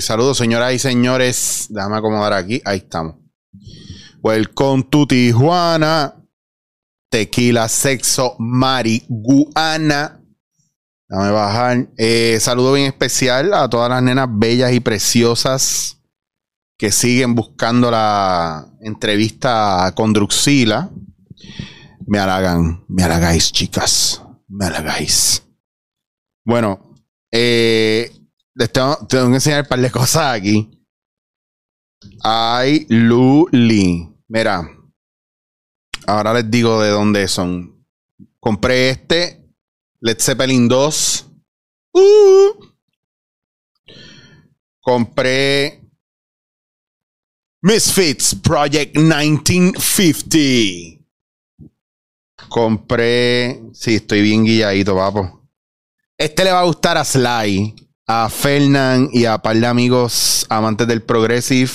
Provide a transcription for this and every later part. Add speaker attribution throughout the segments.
Speaker 1: Saludos señoras y señores. Déjame acomodar aquí. Ahí estamos. Welcome to Tijuana. Tequila, sexo, marihuana. Déjame bajar. Eh, saludo bien especial a todas las nenas bellas y preciosas que siguen buscando la entrevista con Druxila. Me halagan, me halagáis, chicas. Me halagáis. Bueno, eh, les tengo, tengo que enseñar un par de cosas aquí. Ay, Luli. Mira, ahora les digo de dónde son. Compré este, Led Zeppelin 2. Uh. Compré Misfits Project 1950. Compré. Sí, estoy bien guilladito, papo. Este le va a gustar a Sly, a y a par de amigos amantes del Progressive.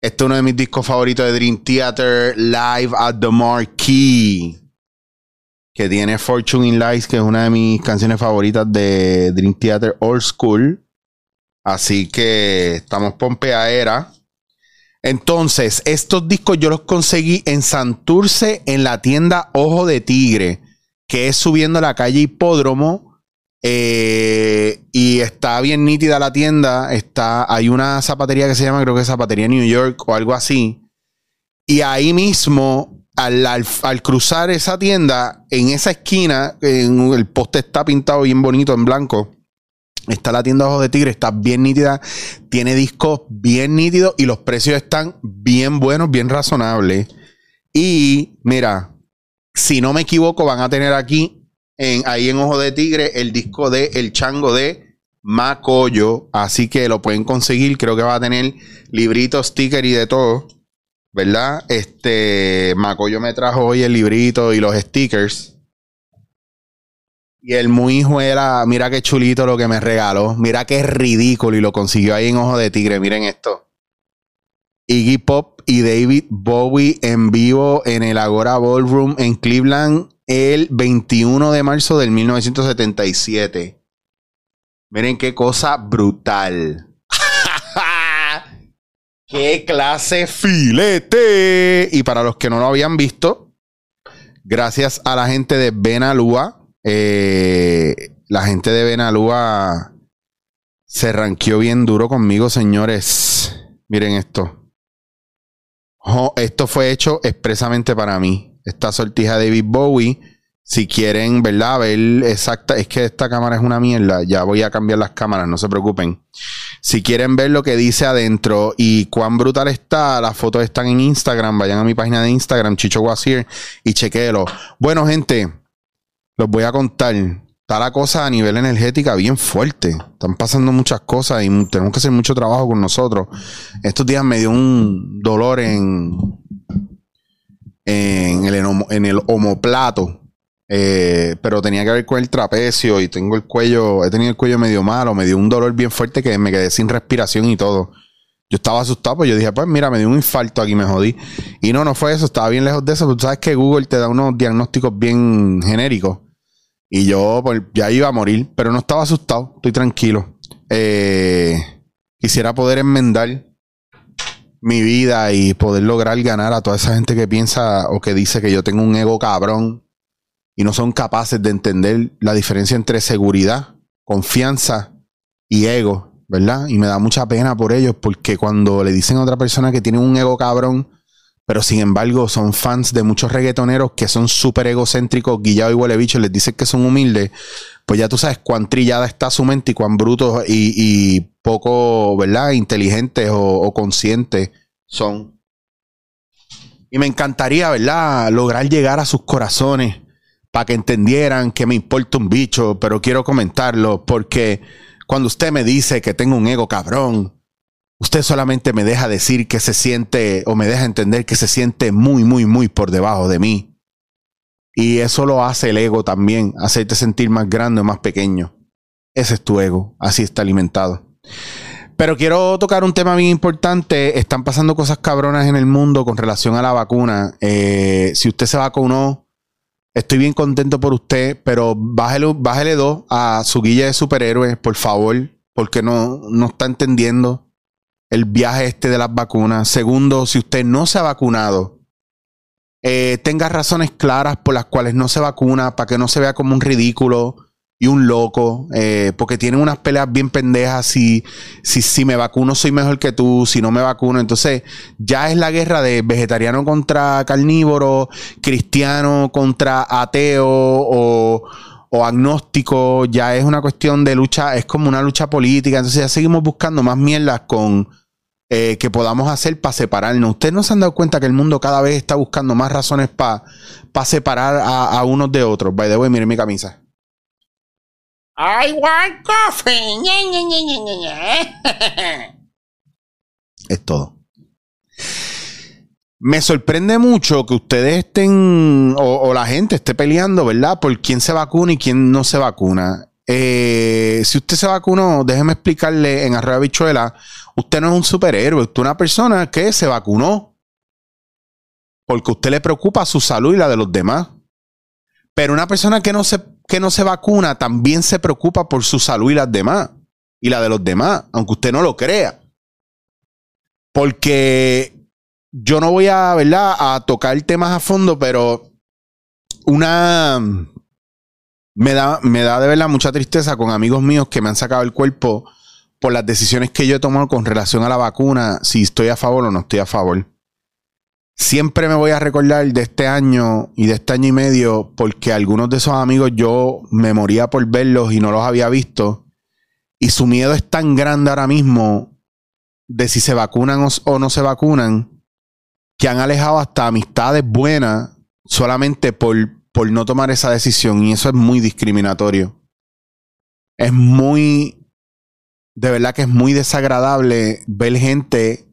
Speaker 1: Este es uno de mis discos favoritos de Dream Theater, Live at the Marquee. Que tiene Fortune in Lies, que es una de mis canciones favoritas de Dream Theater Old School. Así que estamos pompeadera. Entonces, estos discos yo los conseguí en Santurce, en la tienda Ojo de Tigre, que es subiendo la calle Hipódromo. Eh, y está bien nítida la tienda. Está, hay una zapatería que se llama, creo que Zapatería New York o algo así. Y ahí mismo, al, al- cruzar esa tienda, en esa esquina, en- el poste está pintado bien bonito en blanco. Está la tienda Ojo de Tigre, está bien nítida, tiene discos bien nítidos y los precios están bien buenos, bien razonables. Y mira, si no me equivoco, van a tener aquí, ahí en Ojo de Tigre, el disco de El Chango de Macoyo. Así que lo pueden conseguir. Creo que va a tener libritos, sticker y de todo. ¿Verdad? Este Macoyo me trajo hoy el librito y los stickers. Y el muy hijo era, mira qué chulito lo que me regaló. Mira qué ridículo y lo consiguió ahí en Ojo de Tigre. Miren esto. Iggy Pop y David Bowie en vivo en el Agora Ballroom en Cleveland el 21 de marzo del 1977. Miren qué cosa brutal. ¡Qué clase filete! Y para los que no lo habían visto, gracias a la gente de Benalúa, eh, la gente de Benalúa se ranqueó bien duro conmigo, señores. Miren esto. Esto fue hecho expresamente para mí. Esta sortija de David Bowie. Si quieren, ¿verdad? Ver exacta. Es que esta cámara es una mierda. Ya voy a cambiar las cámaras, no se preocupen. Si quieren ver lo que dice adentro y cuán brutal está, las fotos están en Instagram. Vayan a mi página de Instagram, Chicho Guasier, y chequéelo. Bueno, gente, los voy a contar. Está la cosa a nivel energética bien fuerte. Están pasando muchas cosas y tenemos que hacer mucho trabajo con nosotros. Estos días me dio un dolor en, en, el, en el omoplato. Eh, pero tenía que ver con el trapecio y tengo el cuello, he tenido el cuello medio malo, me dio un dolor bien fuerte que me quedé sin respiración y todo. Yo estaba asustado, pues yo dije, pues mira, me dio un infarto aquí, me jodí. Y no, no fue eso, estaba bien lejos de eso. Tú sabes que Google te da unos diagnósticos bien genéricos. Y yo pues, ya iba a morir, pero no estaba asustado, estoy tranquilo. Eh, quisiera poder enmendar mi vida y poder lograr ganar a toda esa gente que piensa o que dice que yo tengo un ego cabrón y no son capaces de entender la diferencia entre seguridad, confianza y ego, ¿verdad? Y me da mucha pena por ellos porque cuando le dicen a otra persona que tiene un ego cabrón, pero sin embargo son fans de muchos reggaetoneros que son súper egocéntricos, guillados y huele bicho, les dicen que son humildes, pues ya tú sabes cuán trillada está su mente y cuán brutos y, poco, ¿verdad? Inteligentes o, o conscientes son. Y me encantaría, ¿verdad? Lograr llegar a sus corazones para que entendieran que me importa un bicho, pero quiero comentarlo porque cuando usted me dice que tengo un ego cabrón, usted solamente me deja decir que se siente o me deja entender que se siente muy, muy, muy por debajo de mí. Y eso lo hace el ego también, hacerte sentir más grande o más pequeño. Ese es tu ego, así está alimentado. Pero quiero tocar un tema bien importante. Están pasando cosas cabronas en el mundo con relación a la vacuna. Eh, si usted se vacunó, estoy bien contento por usted, pero bájele, bájele dos a su guilla de superhéroes, por favor. porque no, no está entendiendo el viaje este de las vacunas. Segundo, si usted no se ha vacunado, eh, tenga razones claras por las cuales no se vacuna, para que no se vea como un ridículo y un loco, eh, porque tienen unas peleas bien pendejas. Si, si, si me vacuno soy mejor que tú, si no me vacuno. Entonces ya es la guerra de vegetariano contra carnívoro, cristiano contra ateo o, o agnóstico. Ya es una cuestión de lucha, es como una lucha política. Entonces ya seguimos buscando más mierdas con eh, que podamos hacer para separarnos. Ustedes no se han dado cuenta que el mundo cada vez está buscando más razones para separar a, unos de otros. By the way, miren mi camisa.
Speaker 2: I want coffee.
Speaker 1: es todo. Me sorprende mucho que ustedes estén, o, la gente esté peleando, ¿verdad? Por quién se vacuna y quién no se vacuna. Eh, si usted se vacunó, déjeme explicarle en Arroyo Bichuela Usted no es un superhéroe, usted es una persona que se vacunó. Porque usted le preocupa su salud y la de los demás. Pero una persona que no se, que no se vacuna también se preocupa por su salud y las demás. Y la de los demás, aunque usted no lo crea. Porque yo no voy a, ¿verdad? a tocar temas a fondo, pero una me da, me da de verdad mucha tristeza con amigos míos que me han sacado el cuerpo por las decisiones que yo he tomado con relación a la vacuna, si estoy a favor o no estoy a favor. Siempre me voy a recordar de este año y de este año y medio, porque algunos de esos amigos yo me moría por verlos y no los había visto. Y su miedo es tan grande ahora mismo de si se vacunan o, no se vacunan, que han alejado hasta amistades buenas solamente por, por no tomar esa decisión. Y eso es muy discriminatorio. Es muy de verdad que es muy desagradable ver gente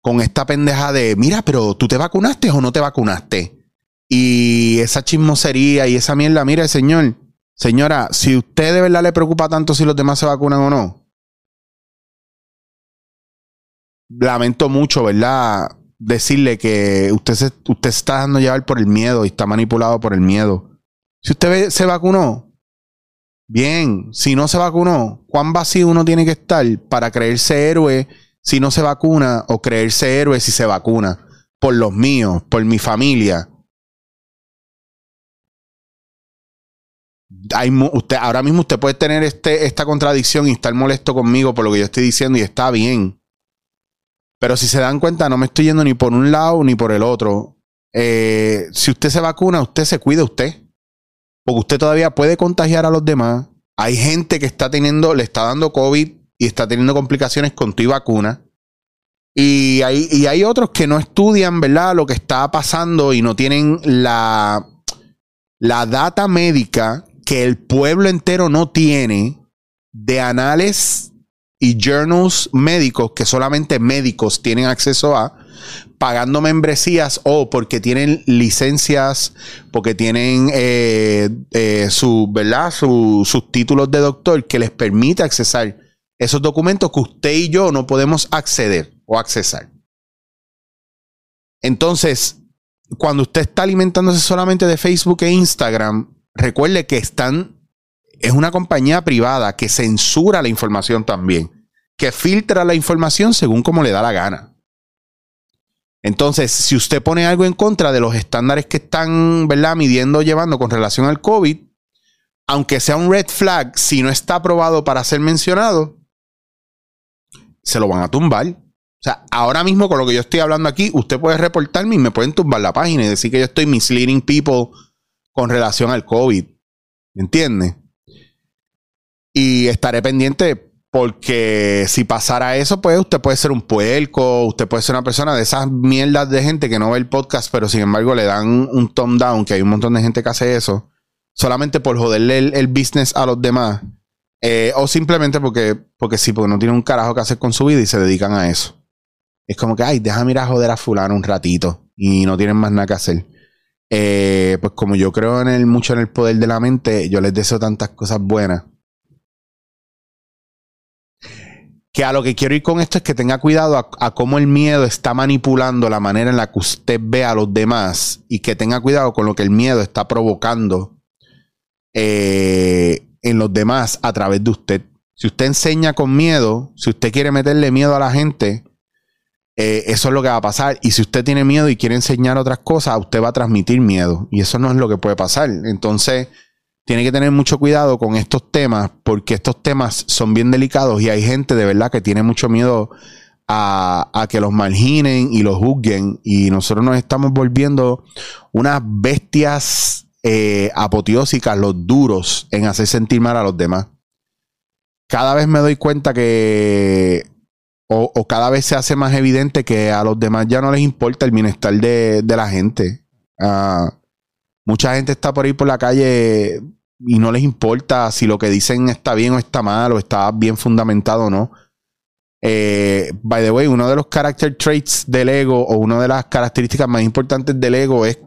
Speaker 1: con esta pendeja de, mira, pero tú te vacunaste o no te vacunaste. Y esa chismosería y esa mierda, mire, señor, señora, si usted de verdad le preocupa tanto si los demás se vacunan o no, lamento mucho, ¿verdad? Decirle que usted se, usted está dejando llevar por el miedo y está manipulado por el miedo. Si usted se vacunó, Bien, si no se vacunó, ¿cuán vacío uno tiene que estar para creerse héroe si no se vacuna o creerse héroe si se vacuna? Por los míos, por mi familia. Ahora mismo usted puede tener este, esta contradicción y estar molesto conmigo por lo que yo estoy diciendo y está bien. Pero si se dan cuenta, no me estoy yendo ni por un lado ni por el otro. Eh, si usted se vacuna, usted se cuida usted. Porque usted todavía puede contagiar a los demás. Hay gente que está teniendo, le está dando COVID y está teniendo complicaciones con tu vacuna. Y hay, y hay otros que no estudian, ¿verdad? Lo que está pasando y no tienen la, la data médica que el pueblo entero no tiene de anales y journals médicos que solamente médicos tienen acceso a pagando membresías o porque tienen licencias, porque tienen eh, eh, su, ¿verdad? sus títulos de doctor que les permite accesar esos documentos que usted y yo no podemos acceder o accesar. Entonces, cuando usted está alimentándose solamente de Facebook e Instagram, recuerde que están, es una compañía privada que censura la información también, que filtra la información según como le da la gana. Entonces, si usted pone algo en contra de los estándares que están, ¿verdad?, midiendo, llevando con relación al COVID, aunque sea un red flag, si no está aprobado para ser mencionado, se lo van a tumbar. O sea, ahora mismo con lo que yo estoy hablando aquí, usted puede reportarme y me pueden tumbar la página y decir que yo estoy misleading people con relación al COVID. ¿Me entiende? Y estaré pendiente porque si pasara eso, pues usted puede ser un puerco, usted puede ser una persona de esas mierdas de gente que no ve el podcast, pero sin embargo le dan un thumb down, que hay un montón de gente que hace eso, solamente por joderle el, business a los demás. Eh, o simplemente porque, porque sí, porque no tienen un carajo que hacer con su vida y se dedican a eso. Es como que, ay, déjame ir a joder a fulano un ratito y no tienen más nada que hacer. Eh, pues como yo creo en el, mucho en el poder de la mente, yo les deseo tantas cosas buenas que a lo que quiero ir con esto es que tenga cuidado a, cómo el miedo está manipulando la manera en la que usted ve a los demás y que tenga cuidado con lo que el miedo está provocando eh, en los demás a través de usted. Si usted enseña con miedo, si usted quiere meterle miedo a la gente, eh, eso es lo que va a pasar. Y si usted tiene miedo y quiere enseñar otras cosas, usted va a transmitir miedo. Y eso no es lo que puede pasar. Entonces, tiene que tener mucho cuidado con estos temas, porque estos temas son bien delicados y hay gente de verdad que tiene mucho miedo a, que los marginen y los juzguen. Y nosotros nos estamos volviendo unas bestias eh, los duros, en hacer sentir mal a los demás. Cada vez me doy cuenta que o, cada vez se hace más evidente que a los demás ya no les importa el bienestar de, la gente. Ah, mucha gente está por ahí por la calle y no les importa si lo que dicen está bien o está mal o está bien fundamentado o no. Eh, by the way, uno de los character traits del ego o una de las características más importantes del ego es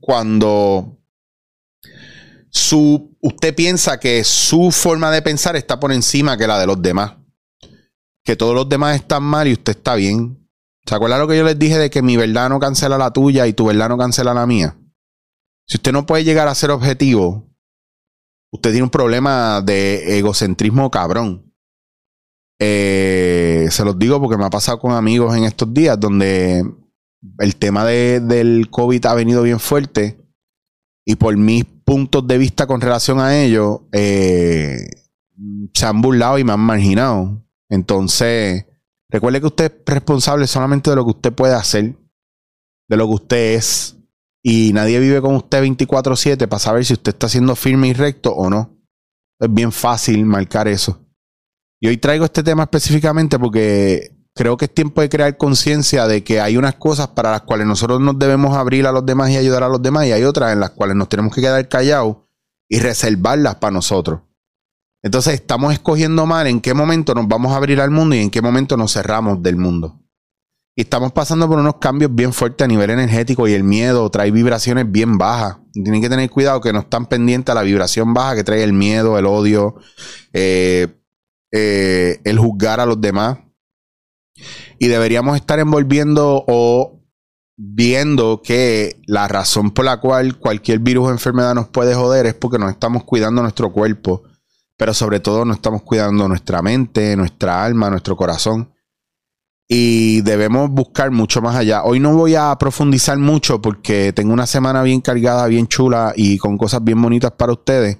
Speaker 1: cuando su, usted piensa que su forma de pensar está por encima que la de los demás que todos los demás están mal y usted está bien. ¿Se acuerda lo que yo les dije de que mi verdad no cancela la tuya y tu verdad no cancela la mía? Si usted no puede llegar a ser objetivo, usted tiene un problema de egocentrismo cabrón. Eh, se los digo porque me ha pasado con amigos en estos días donde el tema del COVID ha venido bien fuerte y por mis puntos de vista con relación a ello, eh, se han burlado y me han marginado. Entonces, recuerde que usted es responsable solamente de lo que usted puede hacer, de lo que usted es. Y nadie vive con usted 24/7 para saber si usted está siendo firme y recto o no. Es bien fácil marcar eso. Y hoy traigo este tema específicamente porque creo que es tiempo de crear conciencia de que hay unas cosas para las cuales nosotros nos debemos abrir a los demás y ayudar a los demás y hay otras en las cuales nos tenemos que quedar callados y reservarlas para nosotros. Entonces estamos escogiendo mal en qué momento nos vamos a abrir al mundo y en qué momento nos cerramos del mundo. Y estamos pasando por unos cambios bien fuertes a nivel energético y el miedo trae vibraciones bien bajas. Tienen que tener cuidado que no están pendientes a la vibración baja que trae el miedo, el odio, eh, eh, el juzgar a los demás. Y deberíamos estar envolviendo o viendo que la razón por la cual cualquier virus o enfermedad nos puede joder es porque nos estamos cuidando nuestro cuerpo pero sobre todo no estamos cuidando nuestra mente, nuestra alma, nuestro corazón. Y debemos buscar mucho más allá. Hoy no voy a profundizar mucho porque tengo una semana bien cargada, bien chula y con cosas bien bonitas para ustedes.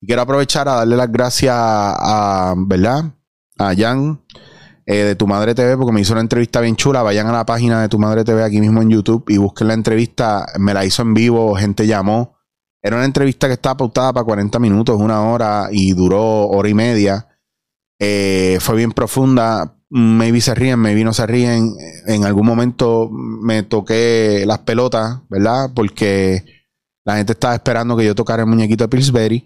Speaker 1: Quiero aprovechar a darle las gracias a, ¿verdad? A Jan eh, de Tu Madre TV porque me hizo una entrevista bien chula. Vayan a la página de Tu Madre TV aquí mismo en YouTube y busquen la entrevista. Me la hizo en vivo, gente llamó. Era una entrevista que estaba pautada para 40 minutos, una hora, y duró hora y media. Eh, fue bien profunda. Maybe se ríen, maybe no se ríen. En algún momento me toqué las pelotas, ¿verdad? Porque la gente estaba esperando que yo tocara el muñequito de Pillsbury.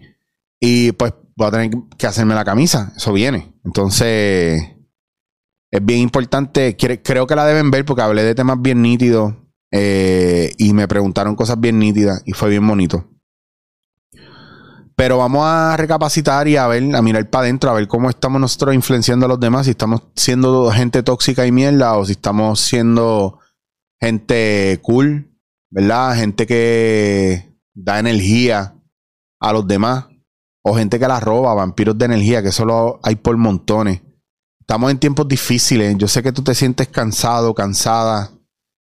Speaker 1: Y pues voy a tener que hacerme la camisa. Eso viene. Entonces, es bien importante. Creo que la deben ver porque hablé de temas bien nítidos. Eh, y me preguntaron cosas bien nítidas. Y fue bien bonito. Pero vamos a recapacitar y a ver, a mirar para adentro, a ver cómo estamos nosotros influenciando a los demás, si estamos siendo gente tóxica y mierda o si estamos siendo gente cool, ¿verdad? Gente que da energía a los demás o gente que la roba, vampiros de energía, que solo hay por montones. Estamos en tiempos difíciles. Yo sé que tú te sientes cansado, cansada.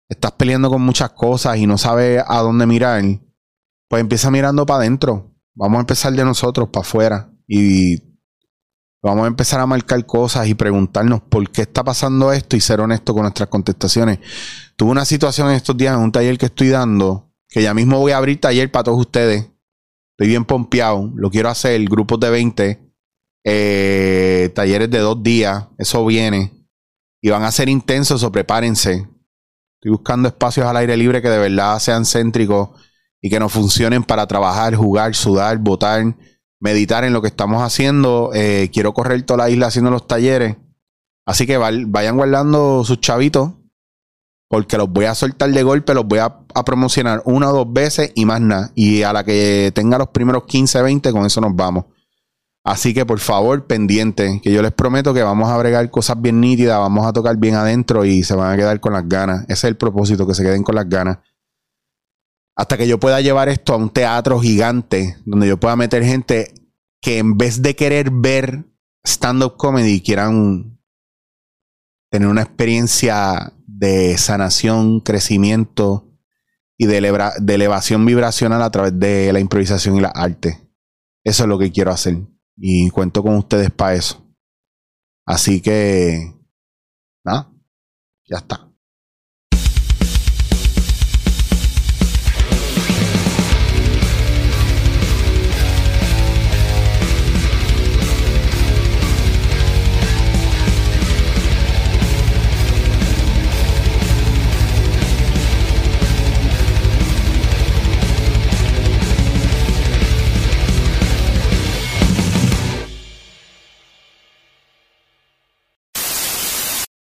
Speaker 1: Estás peleando con muchas cosas y no sabes a dónde mirar. Pues empieza mirando para adentro Vamos a empezar de nosotros para afuera y vamos a empezar a marcar cosas y preguntarnos por qué está pasando esto y ser honesto con nuestras contestaciones. Tuve una situación en estos días en un taller que estoy dando, que ya mismo voy a abrir taller para todos ustedes. Estoy bien pompeado, lo quiero hacer, grupos de 20, eh, talleres de dos días, eso viene. Y van a ser intensos o prepárense. Estoy buscando espacios al aire libre que de verdad sean céntricos y que nos funcionen para trabajar, jugar, sudar, votar, meditar en lo que estamos haciendo. Eh, quiero correr toda la isla haciendo los talleres. Así que vayan guardando sus chavitos. Porque los voy a soltar de golpe, los voy a, promocionar una o dos veces y más nada. Y a la que tenga los primeros 15, 20, con eso nos vamos. Así que por favor, pendiente, que yo les prometo que vamos a bregar cosas bien nítidas, vamos a tocar bien adentro y se van a quedar con las ganas. Ese es el propósito, que se queden con las ganas hasta que yo pueda llevar esto a un teatro gigante donde yo pueda meter gente que en vez de querer ver stand-up comedy quieran tener una experiencia de sanación, crecimiento y de, elevación vibracional a través de la improvisación y la arte. Eso es lo que quiero hacer. Y cuento con ustedes para eso. Así que, nada, ya está.